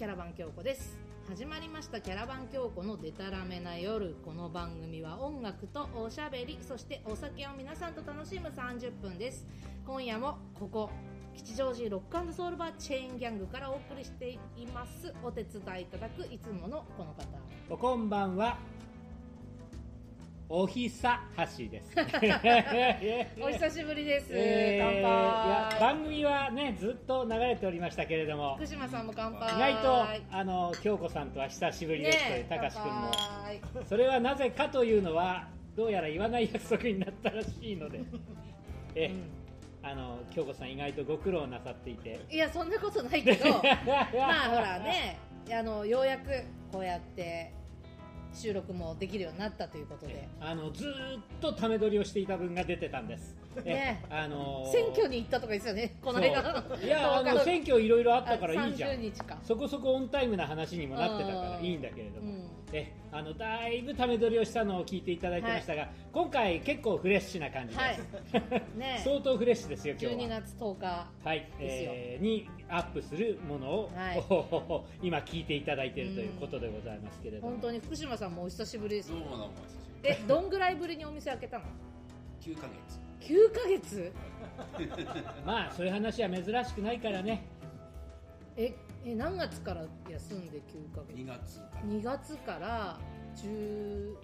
キャラバン京子です。始まりましたキャラバン京子のデタラメな夜この番組は音楽とおしゃべりそしてお酒を皆さんと楽しむ30分です。今夜もここ吉祥寺ロックソウルバーチェーンギャングからお送りしています。お手伝いいただくいつものこの方。おこんばんは。おひさはしです。お久しぶりです、乾杯。番組はねずっと流れておりましたけれども。福島さんも乾杯。意外とあの京子さんとは久しぶりですというねたかし君もそれはなぜかというのはどうやら言わない約束になったらしいので。え、あの京子さん意外とご苦労なさっていて。いやそんなことないけど。まあほらね。あのようやくこうやって収録もできるようになったということで。あのずっとため撮りをしていた分が出てたんです、ね。あのー。選挙に行ったとかですよね。この間。いや あの選挙いろいろあったからいいじゃ30ん日か。そこそこオンタイムな話にもなってたからいいんだけれども、うん。えあのだいぶため撮りをしたのを聞いていただいてましたが、今回結構フレッシュな感じで。す、はい。ね。相当フレッシュですよ今日12は月10日はい、えーにアップするものを、はい。今聞いていただいているということでございますけれども、本当に福島さんもお久しぶりですどうもどうもお久しぶりえどんぐらいぶりにお店開けたの？9ヶ月。9ヶ月？まあそういう話は珍しくないからね。ええ何月から休んで9ヶ2月月。から2月から10 10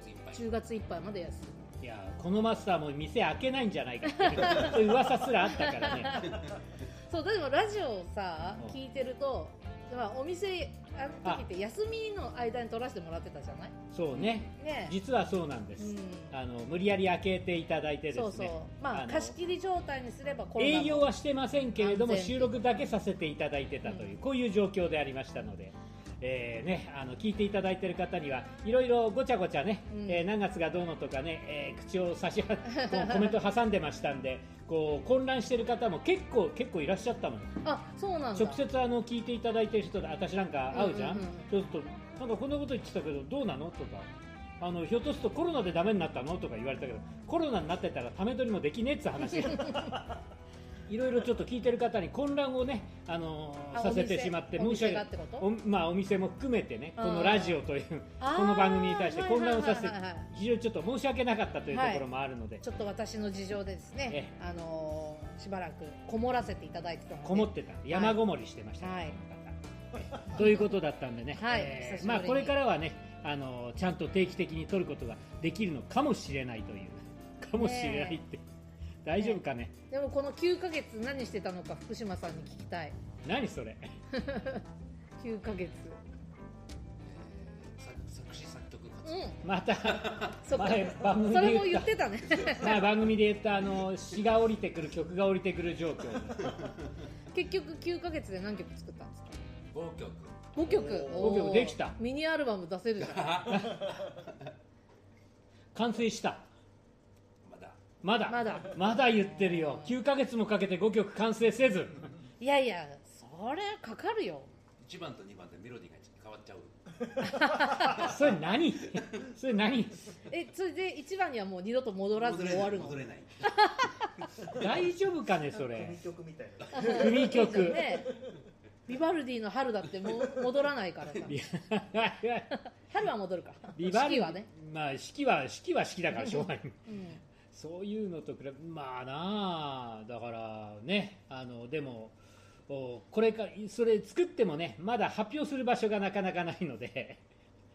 月いっぱい。10月いっぱいまで休む。いやこのマスターも店開けないんじゃないかっていう。そういう噂すらあったからね。そうでもラジオをさうん。聞いてると、まあ、お店あの時って休みの間に取らせてもらってたじゃない？そうね。ね。実はそうなんです、うん。あの無理やり開けていただいてです。ねそうそう。まあの貸し切り状態にすれば営業はしてませんけれども収録だけさせていただいてたという、うん。こういう状況でありましたので、えーね、あの聞いていただいている方にはいろいろごちゃごちゃね、うん。えー何月がどうのとかね、えー口を差しは こうコメント挟んでましたんでこう混乱している方も結構結構いらっしゃったもん。あそうなんだ。直接あの聞いていただいてる人で私なんか会うじゃん,、うんうんうん。そうするとなんかこんなこと言ってたけどどうなの？とかあのひょっとするとコロナでダメになったの？とか言われたけどコロナになってたらため取りもできねえっつう話 いろいろちょっと聞いてる方に混乱をね、あのーあさせてしまって申し訳お店がってこと？おまあお店も含めてねこのラジオというこの番組に対して混乱をさせてはいはい。はいはい非常にちょっと申し訳なかったというところもあるので、ちょっと私の事情でですね、あのーしばらくこもらせていただいてたこもってた。山ごもりしてましたね、はい。ということだったんでね、はい。えーまあ、これからはね、あのちゃんと定期的に撮ることができるのかもしれないという、かもしれないって、大丈夫かね、でもこの9ヶ月何してたのか福島さんに聞きたい。何それ、9ヶ月。作作詞作曲活動。うん。またそっか。前番組それもで言ってたね。た、前番組で言ったあの詩が降りてくる、曲が降りてくる状況、結局9ヶ月で何曲作ったんですか？5曲。5曲？5曲できた。ミニアルバム出せるじゃん。完成した、まだ。まだ、まだ言ってるよ、9ヶ月もかけて5曲完成せず、いやいやそれかかるよ。1番と2番でメロディーが変わっちゃう。それ何、それ何、えそれで1番にはもう二度と戻らずに終わるの？戻れない。大丈夫かね、それ組。曲みたいな組曲。ねビバルディの春だってもう戻らないからさ。春は戻るか。ビバル四季はね、まあ四季は四季は四季だからしょうがない。うんそういうのと比べまあなあだからねあのでもおこれかそれ作ってもねまだ発表する場所がなかなかないので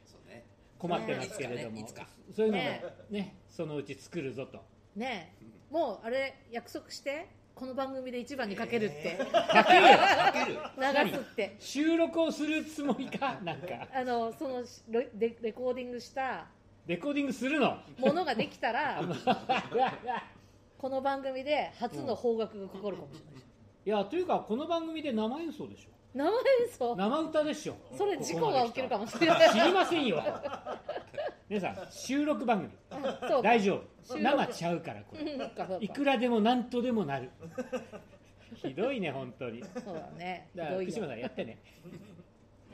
そうね。困ってますけれども、ねいつかねそういうのもねね。そのうち作るぞと。ね。えもうあれ約束してこの番組で一番にかけるって、かける。よかける。流すって。収録をするつもりか？なんか。あのそのレレレコーディングしたレコーディングするの？ものができたら この番組で初の邦楽がかかるかもしれない。じいやというかこの番組で生演奏でしょ。生演奏？生歌でしょ。それ事故が起きるかもしれない。知りませんよ。皆さん収録番組。大丈夫。生ちゃうからこれ。いくらでも何とでもなる。ひどいね本当に。だそうだね。ひから福島さんやってね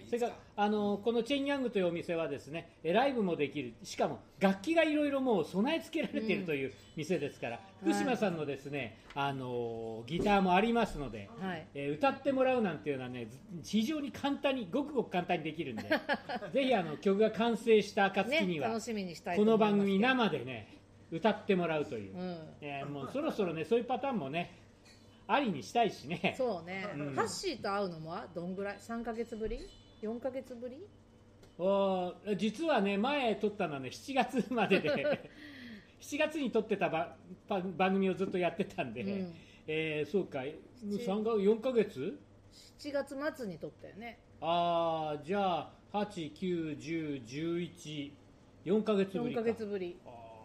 それからあのこのチェンヤングというお店はですねえライブもできる。しかも楽器がいろいろもう備え付けられているという店ですから、福島さんのですね、あのギターもありますので、はい。えー歌ってもらうなんていうのはねず非常に簡単にごくごく簡単にできるんで ぜひあの曲が完成した暁にね、は、楽しみにしたいとこの番組生でね歌ってもらうという、うん。えーもうそろそろねそういうパターンもねありにしたいしね。そうね、うん。ハッシーと会うのもどんぐらい？3ヶ月ぶり？4ヶ月ぶり？おー実はね前撮ったのはね7月までで。7月に撮ってたばば番組をずっとやってたんで、うん。えーそうか。3か4ヶ月？7月末に撮ったよね。ああじゃあ8910114ヶ月ぶり4かヶ月ぶり。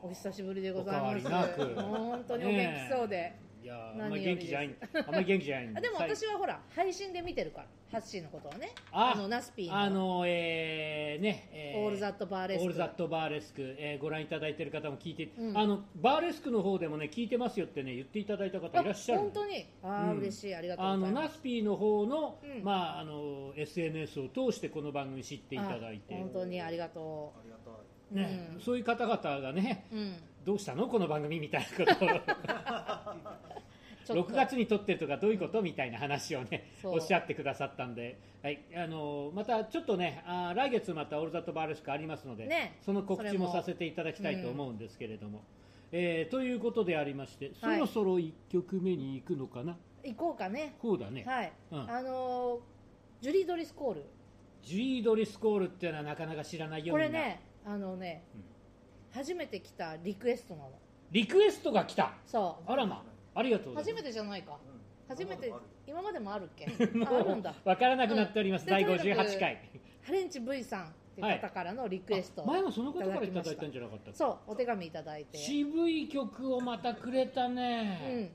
お久しぶりでございます。本当にお元気そうで、いやーあんま何り元気じゃないあんまり元気じゃないで。も私はほら配信で見てるからハッシーのことはね。あのナスピーの。あのえーね、えオールザットバーレスク。オールザットバーレスク、えーご覧いただいている方も聞いて、うん。あのバーレスクの方でもね聞いてますよってね言っていただいた方いらっしゃる。あ本当に？ああ、うん。嬉しい。ありがとうあのございます。ナスピーの方の、うん。まああの SNS を通してこの番組知っていただいてあ本当にありがとありがたい。う、ねうん。そういう方々がねうん。どうしたの？この番組みたいなことを 6月に撮ってるとかどういうことみたいな話をねおっしゃってくださったんで、はい、あのまたちょっとねあー来月またオールザットバーレスクありますので、ね。その告知ももさせていただきたいと思うんですけれども、えーということでありまして、はい。そろそろ1曲目に行くのかな？行こうかね。こうだね、はい、うん。あのージュリー・ドリスコール。ジュリー・ドリスコールっていうのはなかなか知らないよこれねあのね、うん。初めて来たリクエストなの。リクエストが来た。そう。あらまありがとうござい初ます。めてじゃないか。うん。初めて今までもある。っけも ああるんだ。う分からなくなっております、うん。第でとにかく58回ハレンチ V さんっていう方からのリクエストを前もその方からいただいいたんじゃなかったっけ？そうお手紙いただいて。渋い曲をまたくれたうね、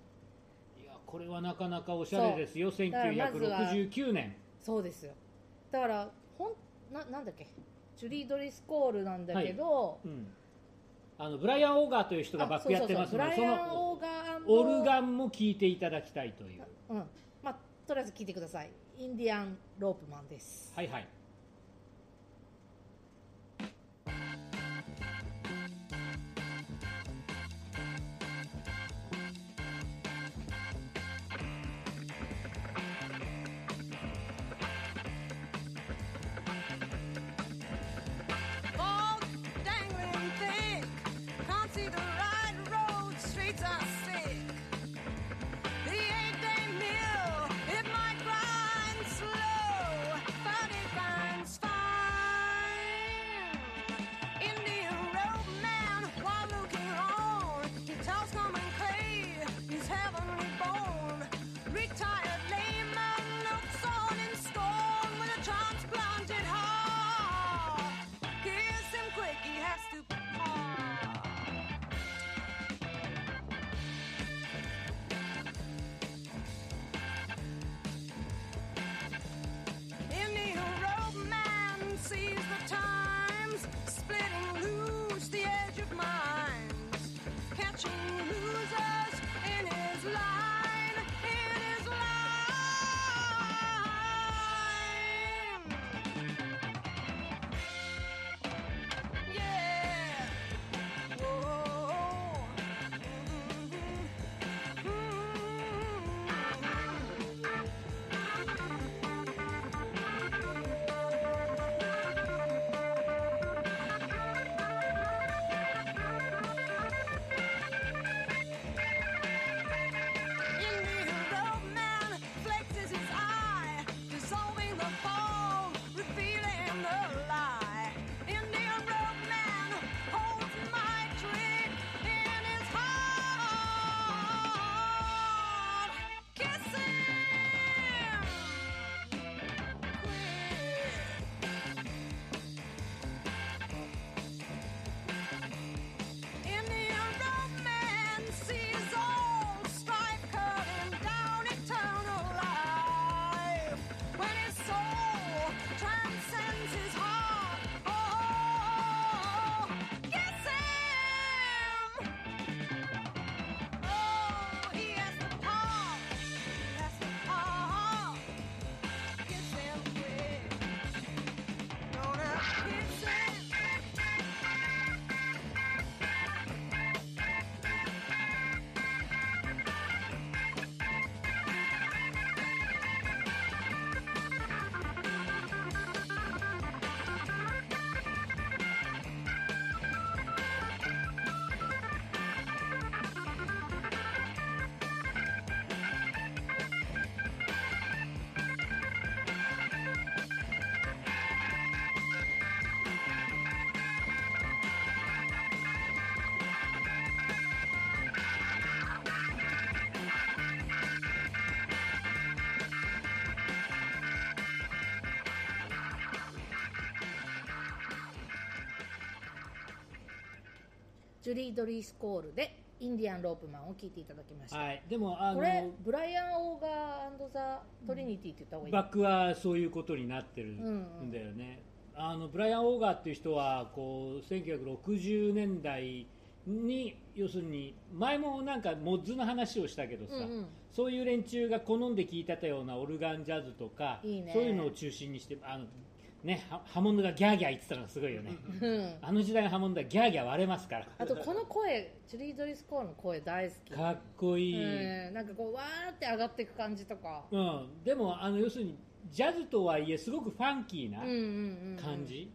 ん。いやこれはなかなかおしゃれですよ。だからまずは1969年そうですよ。だからほんななんだっけ？ジュリー・ドリスコールなんだけど、うんあのブライアン・オーガーという人がバックやってますのであそうそう。そうブライアン・そオーガーのオルガンも聴いていただきたいという。うんまあとりあえず聞いてください。インディアン・ロープマンです。はいはいジュリー・ドリースコールでインディアン・ロープマンを聞いていただきました、はい、でもあこれのブライアン・オーガーザ・トリニティって言った方がいいバックはそういうことになってるんだよね、あのブライアン・オーガーっていう人はこう1960年代に要するに前もなんかモッズの話をしたけどさ、うんうん。そういう連中が好んで聴いてたようなオルガンジャズとかね。そういうのを中心にしてあの、ね、はハモンドがギャーギャー言ってたのがすごいよね。うん。あの時代のハモンドはギャーギャー割れますから。あとこの声ジュリー・ドリースコールの声大好き。かっこいい、うん。なんかこうわーって上がっていく感じとか。うん、でもあの要するにジャズとはいえすごくファンキーな感じ、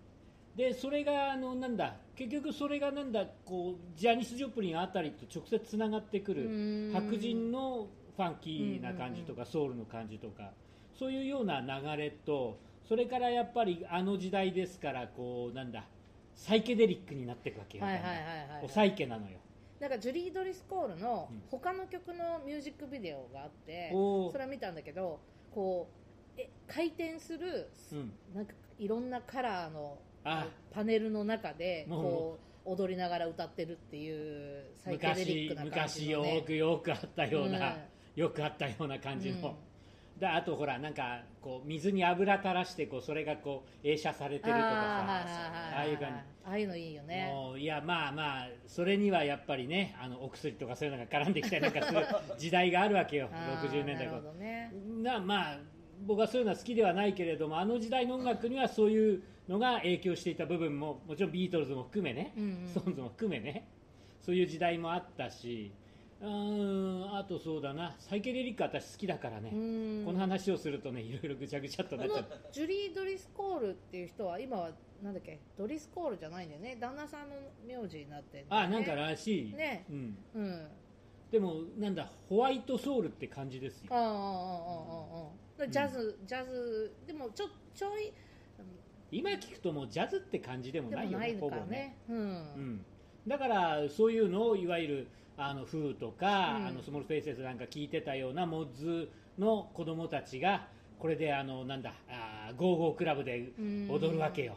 でそれがあのなんだ結局それがなんだこうジャニス・ジョプリンあたりと直接つながってくるうん。白人のファンキーな感じとか、ソウルの感じとかそういうような流れとそれからやっぱりあの時代ですからこうなんだサイケデリックになっていくわけよ、はいはいはいはいおサイケなのよ。なんかジュリー・ドリスコールのうん。他の曲のミュージックビデオがあって、おー。それは見たんだけどこうえ回転する、うん。なんかいろんなカラーのあパネルの中でもう。こう踊りながら歌ってるっていうサイケデリッ昔クな感じの、昔よね、くよくあったような、うん。よくあったような感じの、うんであとほらなんかこう水に油垂らしてこうそれがこう映写されてるとかさああいう感じ。ああいうのいいよね。もういやまあまあそれにはやっぱりねあのお薬とかそういうのが絡んできたりなんかする時代があるわけよ。あー60年代なるほどね。なまあ僕はそういうのは好きではないけれどもあの時代の音楽にはそういうのが影響していた部分ももちろんビートルズも含めね、うんうん。ストーンズも含めねそういう時代もあったしうーんあとそうだな。サイケデリック私好きだからね、うん。この話をするとねいろいろぐちゃぐちゃっとなっちゃう。ジュリー・ドリスコールっていう人は今はなんだっけ？ドリスコールじゃないんだよね。旦那さんの名字になってるんね。あなんからしい、ね。うん、うん。でもなんだホワイトソウルって感じですよ。ああああああああ。ジャズ、ジャズでもちょちょい今聞くともうジャズって感じでもでないよもないのね。ほぼね。うん。うん、だからそういうのをいわゆるあのフーとか、うん。あのスモールフェイセスなんか聞いてたようなモッズの子供たちがこれであのなんだあーゴーゴークラブで踊るわけよ、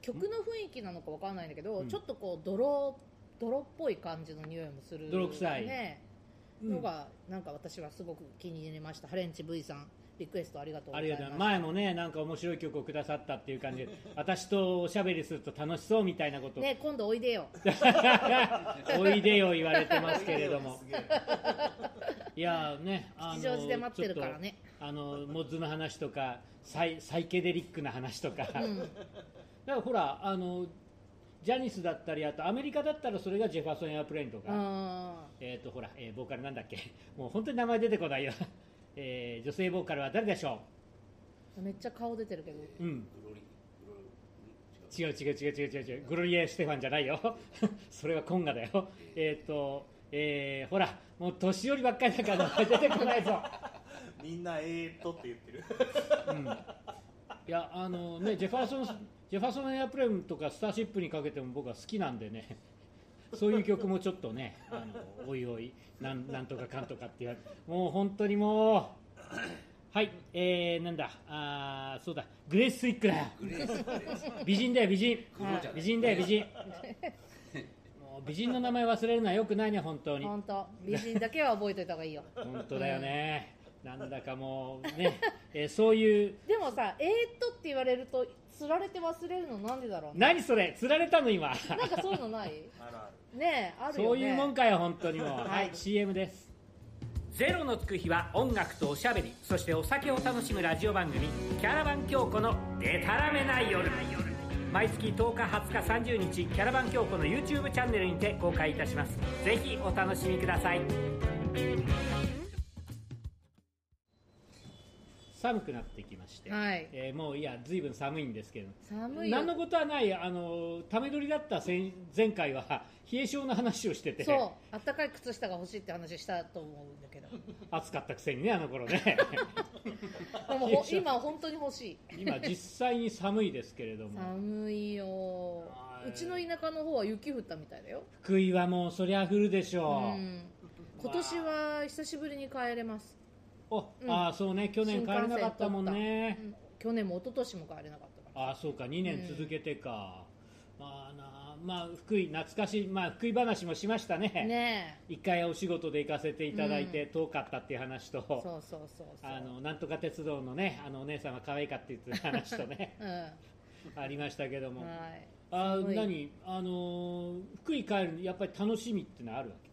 曲の雰囲気なのかわかんないんだけど、うん。ちょっとこう泥泥っぽい感じの匂いもする泥臭い。ねうん。のがなんか私はすごく気に入りました。ハレンチ V さんリクエストありがとうごあざいます。前もねなんか面白い曲をくださったっていう感じで 私とおしゃべりすると楽しそうみたいなこと。を、ね今度おいでよ。おいでよ言われてますけれども。いやねあので待ってるからね。あのモッズの話とかサイサイケデリックな話とか、うん。だからほらあのジャニスだったりあとアメリカだったらそれがジェファーソン・エアプレインとか、あえっ、とほら、えーボーカルなんだっけ？もう本当に名前出てこないよ、えー女性ボーカルは誰でしょーめっちゃ顔出てるけど。ううん。違う違う違う違う違う違う。グロリエ・ステファンじゃないよ。それはコンガだよ。えっ、とえーほらもう年寄りばっかりだから出てこないぞ。みんなえーっとって言ってる。うん。いやあのねジェファーソンジェファーソンエアプレイとかスターシップにかけても僕は好きなんでねそういう曲もちょっとねあのおいおいなんなんとかかんとかって言われもう本当にもうはいえー、なんだあーそうだグレース・スイックだ。美人だよ美人。美人だよ美人。もう美人の名前忘れるのはよくないね本当に。本当。美人だけは覚えといた方がいいよ。本当だよね。なんだかもうね、えーそういうでもさえー、っとって言われるとつられて忘れるのなんでだろうね。何それ？釣られたの今。なんかそういうのない？あるある。ねえあるよね。そういうもんかよ本当にもう。はい。はい CM です。ゼロのつく日は音楽とおしゃべり。そしてお酒を楽しむラジオ番組「キャラバン京子のデタラメな夜」毎月10日20日30日キャラバン京子の YouTube チャンネルにて公開いたします。ぜひお楽しみください寒くなってきまして、はい。えーもういや随分寒いんですけど。寒いよ。何のことはないあのため撮りだった前前回は冷え性の話をしててそう。あったかい靴下が欲しいって話したと思うんだけど。暑かったくせにねあの頃ね。でもほ今本当に欲しい。今実際に寒いですけれども。寒いよ。はい。うちの田舎の方は雪降ったみたいだよ、福井はもうそりゃ降るでしうょう、ん、今年は久しぶりに帰れます、おうん。ああそうね去年帰れなかったもんね。うん。去年も一昨年も帰れなかったから。ああそうか2年続けてか、まあなまあ福井懐かしいまあ福井話もしましたね。ね一回お仕事で行かせていただいて遠かったっていう話と、えそうそうそうそう。あのなんとか鉄道のねあのお姉さんが可愛いかって言ってた話とね。うん。ありましたけども、はい。あすごい。何？あのー福井帰るのやっぱり楽しみってのはある？わけ、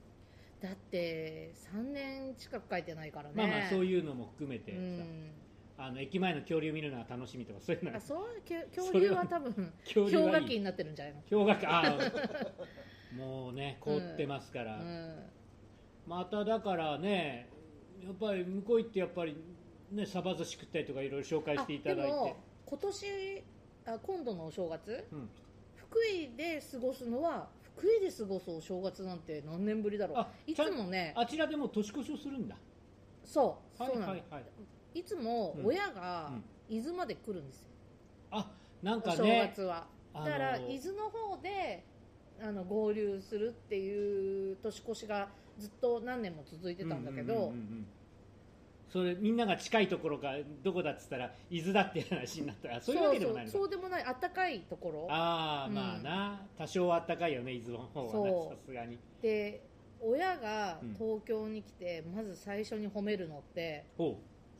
だって3年近く書いてないからね。まあまあそういうのも含めてさ、うん。あの駅前の恐竜見るのが楽しみとかそういうのあそう？恐竜は多分氷河期になってるんじゃないの？氷河期ああ もうね凍ってますから、うん。まただからねやっぱり向こう行ってやっぱりねサバ寿司食ったりとかいろいろ紹介していただいて。あでも今年あ今度のお正月？うん、福井で過ごすのは福井で過ごすお正月なんて何年ぶりだろう。あいつもねあちらでも年越しをするんだ。そう、はいそうなの、はいはい。いつもうん。親がうん。伊豆まで来るんですよ、あなんお正月は。あのだから伊豆の方であの合流するっていう年越しがずっと何年も続いてたんだけど、うううんうんそれみんなが近いところかどこだっつったら伊豆だって話になった。らそういうわけでもないそうでもないあったかいところ。ああ、うん。まあな。多少はあったかいよね伊豆の方はさすがに。で親がうん。東京に来て、まず最初に褒めるのって褒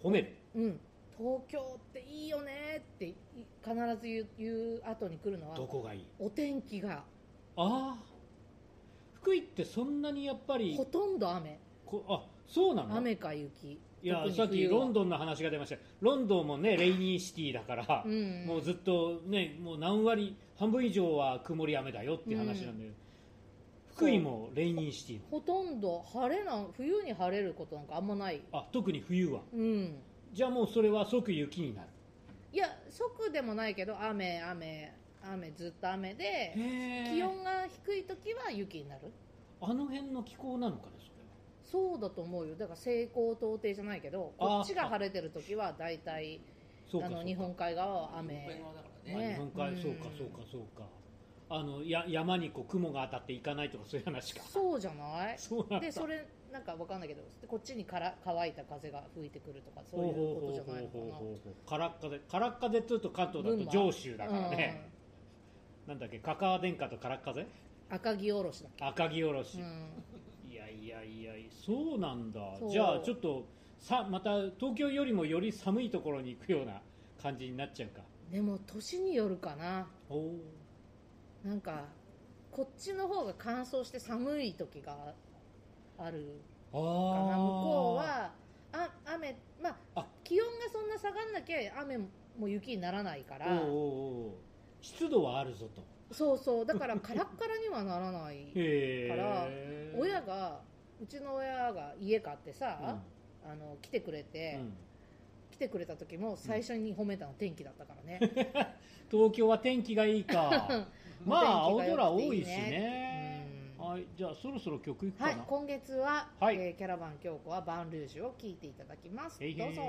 める？うん。東京っていいよねってい必ず言う言う後に来るのはどこがいい？お天気が。ああ福井ってそんなにやっぱりほとんど雨。こあそうなの？雨か雪いやさっきロンドンの話が出ました。ロンドンもねレイニーシティだから、うん。もうずっとねもう何割半分以上は曇り雨だよっていう話なんだけど、福井もレイニーシティ。ほとんど晴れな冬に晴れることなんかあんまない。あ特に冬は。うん。じゃあもうそれは即雪になる。いや即でもないけど雨雨雨ずっと雨で気温が低い時は雪になる。あの辺の気候なのかねそうだと思うよ。だから西高東低じゃないけどあこっちが晴れてる時は大体あの日本海側は雨。日本海そうかそうかそうか。あのや山にこう雲が当たっていかないとかそういう話か。そうじゃない？でそれなんかわかんないけどこっちにから乾いた風が吹いてくるとかそういうことじゃないのかな。らっ風からっ風っていうと関東だと上州だからね、なんだっけカカア殿下とからっ風うん赤城おろしだっけ。赤城おろし、うん。いやいやそうなんだ。じゃあちょっとさまた東京よりもより寒いところに行くような感じになっちゃうか。でも年によるかな。おおなんかこっちの方が乾燥して寒い時があるあかな。向こうはあ雨まああ。気温がそんな下がんなきゃ雨も雪にならないから。湿度はあるぞと。そうそう。だからカラッカラにはならないから親がうちの親が家買ってさ、あの来てくれて、うん。来てくれた時も最初に褒めたの天気だったからね、東京は天気がいいか。まあ青空多いしね。うん。はい。じゃあそろそろ曲いくかな、はい。今月は、はい。えーキャラバン京子はバンルージュを聴いていただきます。どうぞ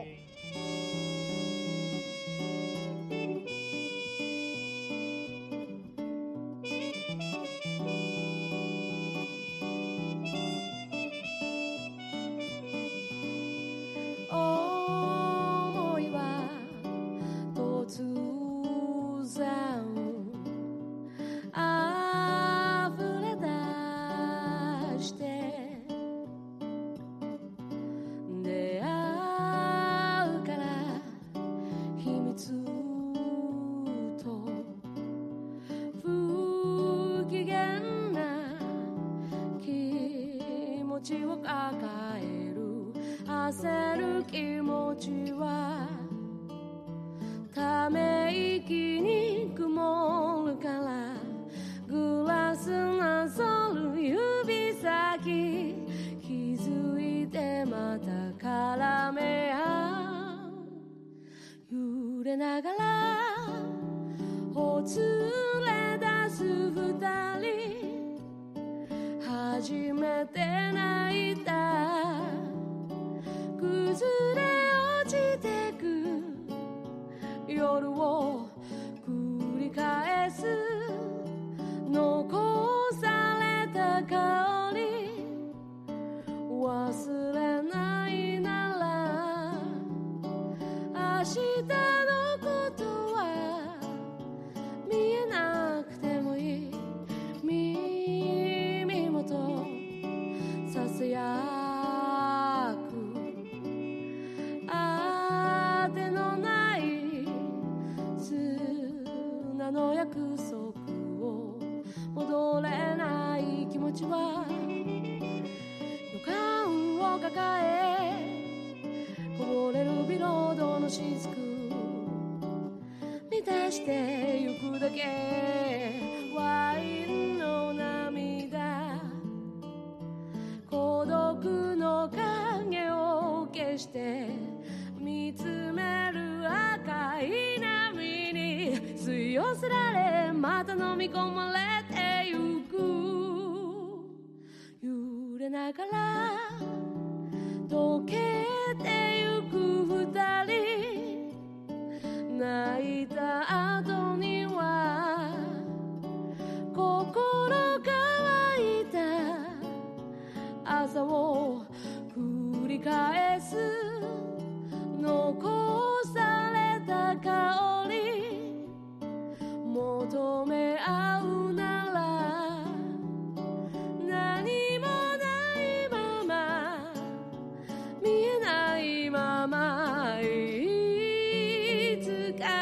また飲み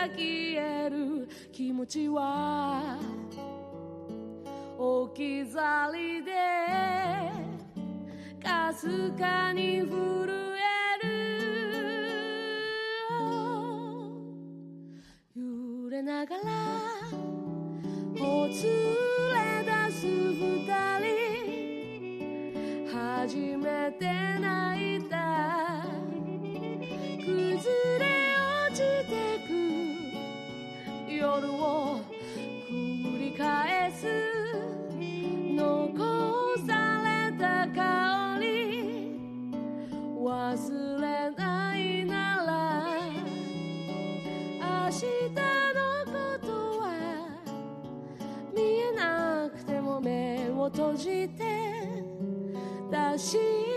消える気持ちは置き去りでかすかに震える。揺れながらほつれ出す二人。初めて泣いた夜を繰り返す残された香り忘れないなら明日のことは見えなくても目を閉じて確か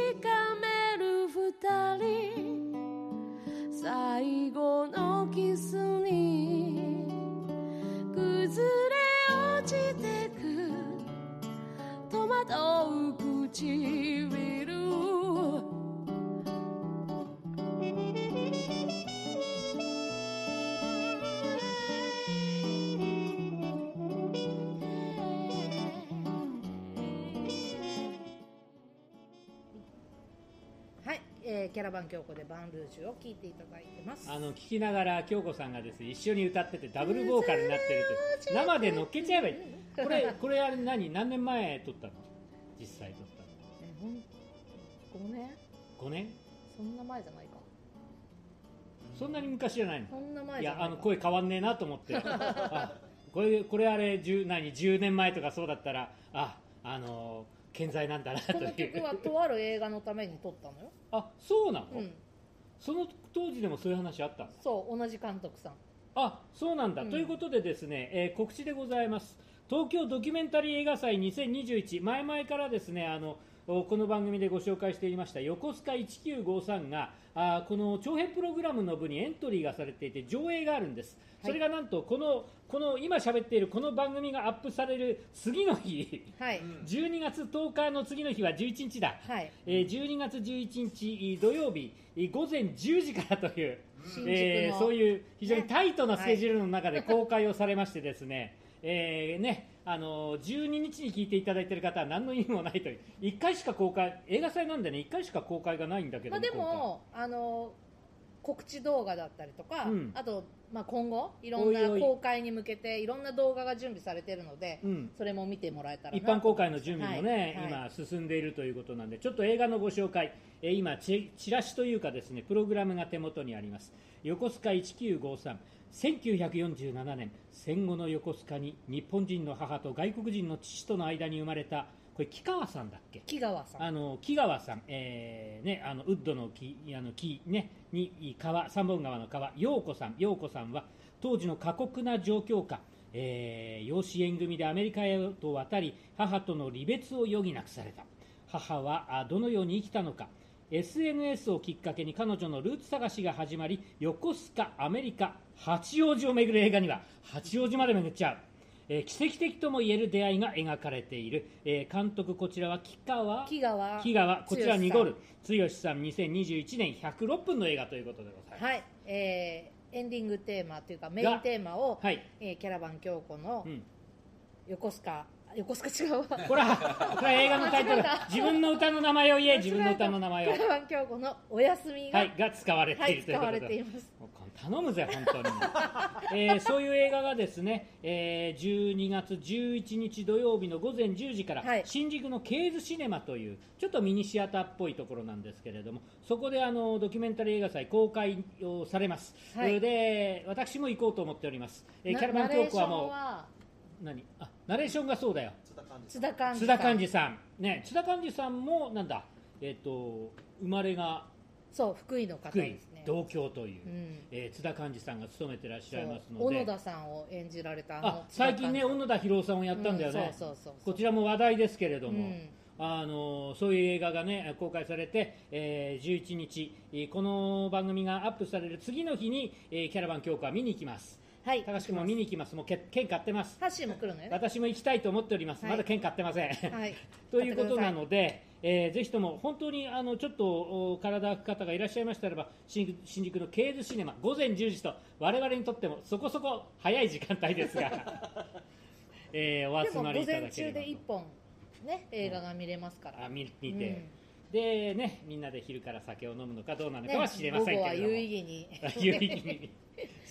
ャラバン京子でバンルージュを聴いていただいてます。あの聞きながら京子さんがですね一緒に歌っててダブルボーカルになってると生で乗っけちゃえばいい。これ これあれ何？何年前撮ったの？実際撮ったえほん5年？の5年？そんな前じゃないか。そんなに昔じゃないの？そんな前いやあの声変わんねえなと思って。あこれこれあれ 10, 何？10年前とかそうだったらああのー健在なんだなとこのいう曲はとある映画のために撮ったのよ。あそうなの、うん。その当時でもそういう話あったそう同じ監督さん。あそうなんだ、うん。ということでですね、えー告知でございます。東京ドキュメンタリー映画祭2021前々からですねあのおこの番組でご紹介していました横須賀1953があーこの長編プログラムの部にエントリーがされていて上映があるんです、はい。それがなんとこのこの今喋っているこの番組がアップされる次の日。はい、12月10日の次の日は11日だ、はい。えー12月11日土曜日えー午前10時からという、えーそういう非常にタイトなスケジュールの中で公開をされましてですね、えーねあのー12日に聞いていただいている方は何の意味もないという。1回しか公開映画祭なんでね1回しか公開がないんだけどまあ、でもあの告知動画だったりとか、うん。あと、まあ、今後いろんなおいおい。公開に向けていろんな動画が準備されているので、うん。それも見てもらえたらな一般公開の準備もね、はい。はい。今進んでいるということなんでちょっと映画のご紹介、えー今チチラシというかですねプログラムが手元にあります。横須賀1953 1947年戦後の横須賀に日本人の母と外国人の父との間に生まれたこれ木川さんだっけ？木川さん。あの木川さん、えーね、あのウッドの木あの木、ね、に川三本川の川。陽子さん。陽子さんは当時の過酷な状況下、えー養子縁組でアメリカへと渡り母との離別を余儀なくされた。母はあどのように生きたのか。SNS をきっかけに彼女のルーツ探しが始まり横須賀アメリカ八王子を巡る映画には八王子まで巡っちゃう、えー奇跡的ともいえる出会いが描かれている、えー監督こちらは吉川。木川木川。こちら剛さん濁る剛さん2021年106分の映画ということでございます、はい、えーエンディングテーマというかメインテーマを、はい。えーキャラバン京子のうん。横須賀、横須賀違うわ。ほらこれ映画のタイトル。自分の歌の名前を言え自分の歌の名前を。キャラバン京子のお休みが、はい。が使われているということで、はい使われています頼むぜ本当に、えーそういう映画がですね、えー12月11日土曜日の午前10時から、はい。新宿のケーズシネマというちょっとミニシアターっぽいところなんですけれどもそこであのドキュメンタリー映画祭公開をされます、はい。で私も行こうと思っております、えーなキャラバン京子はもうナレーションは？何？あナレーションがそうだよ。津田寛治津田寛治さん。ね津田寛治さんもなんだえっ、と生まれがそう福井の方ですね同郷という、うん。えー津田寛治さんが務めてらっしゃいますので。小野田さんを演じられたあのあ最近ね小野田博夫さんをやったんだよね、こちらも話題ですけれども、うん。あのそういう映画がね公開されて、えー11日えーこの番組がアップされる次の日に、えーキャラバン強化見に行きます。はい。高橋君も見に行きます。もうけ券買ってます。ハッシーも来るのよね。私も行きたいと思っております、はい。まだ券買ってません、はい。ということなので、えーぜひとも本当にあのちょっとお体空く方がいらっしゃいましたらば新新宿のケーズシネマ午前10時と我々にとってもそこそこ早い時間帯ですが、えーお集まりいただければで一本ね映画が見れますから、あ見見うん。て、でねみんなで昼から酒を飲むのかどうなのかねは知れませんけれども、午後は有意義に。有意義に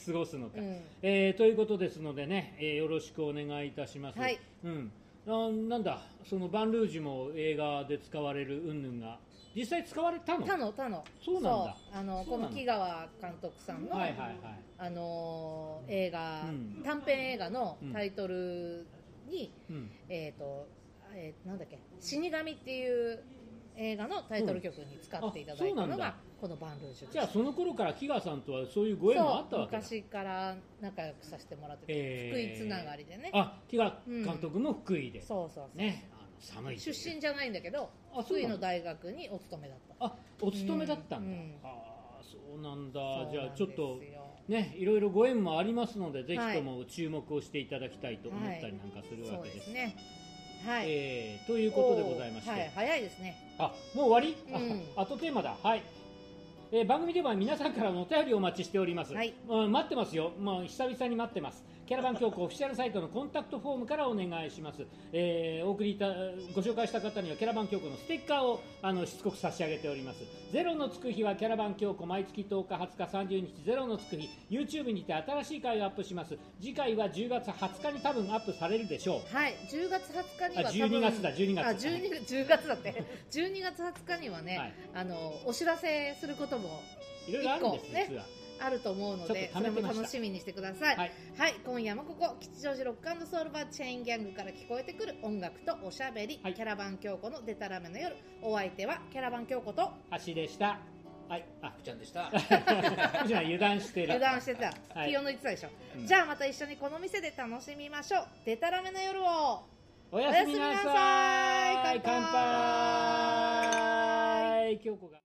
過ごすのか、うん。えーということですのでね、えーよろしくお願いいたします。はい。うん、ななんだそのバンルージュも映画で使われる云々が。実際使われたの？他の他の。そうなんだ。あのこの木川監督さんの、はいはいはい。あのー映画、うん。短編映画のタイトルに、うん。えっ、と、えーなんだっけ死神っていう映画のタイトル曲に使っていただいたのがこのバンルージュじゃあその頃から木川さんとはそういうご縁もあったわけだそう昔から仲良くさせてもらってて、えー福井つながりでね。あ木川監督も福井で、そうそうそう、ね。あの寒い出身じゃないんだけど福井の大学にお勤めだった。あお勤めだったんだ、うん。うんああそうなんだじゃあちょっとねいろいろご縁もありますのでぜひとも注目をしていただきたいと思ったりなんかするわけです,、ですねはい、えーということでございまして、はい、早いですね。あもう終わり、うん。ああとテーマだ。はい。えー番組では皆さんからのお便りをお待ちしております、はい。うん待ってますよ、まあ、久々に待ってますキャラバン教皇オフィシャルサイトのコンタクトフォームからお願いします、えーお送りいたご紹介した方にはキャラバン教皇のステッカーをあのしつこく差し上げております。ゼロのつく日はキャラバン教皇毎月10日20日30日ゼロのつく日 YouTube にて新しい回をアップします。次回は10月20日に多分アップされるでしょう。はい10月20日にはあ12月だ12月あ12月10月だって。12月20日にはね、はい。あのお知らせすることもいろいろあるんです、ね。実はあると思うのでそれも楽しみにしてください。はい。はい、今夜もここ吉祥寺ロックソウルバーチェーンギャングから聞こえてくる音楽とおしゃべり、はい。キャラバン京子のデタラメの夜。お相手はキャラバン京子と橋でした。はい。あ福ちゃんでした。じゃあ油断してる。油断してた、はい。気を抜いてたでしょ、うん。じゃあまた一緒にこの店で楽しみましょう。デタラメな夜を。おやすみなさい。おやすみなさい。乾杯。京子が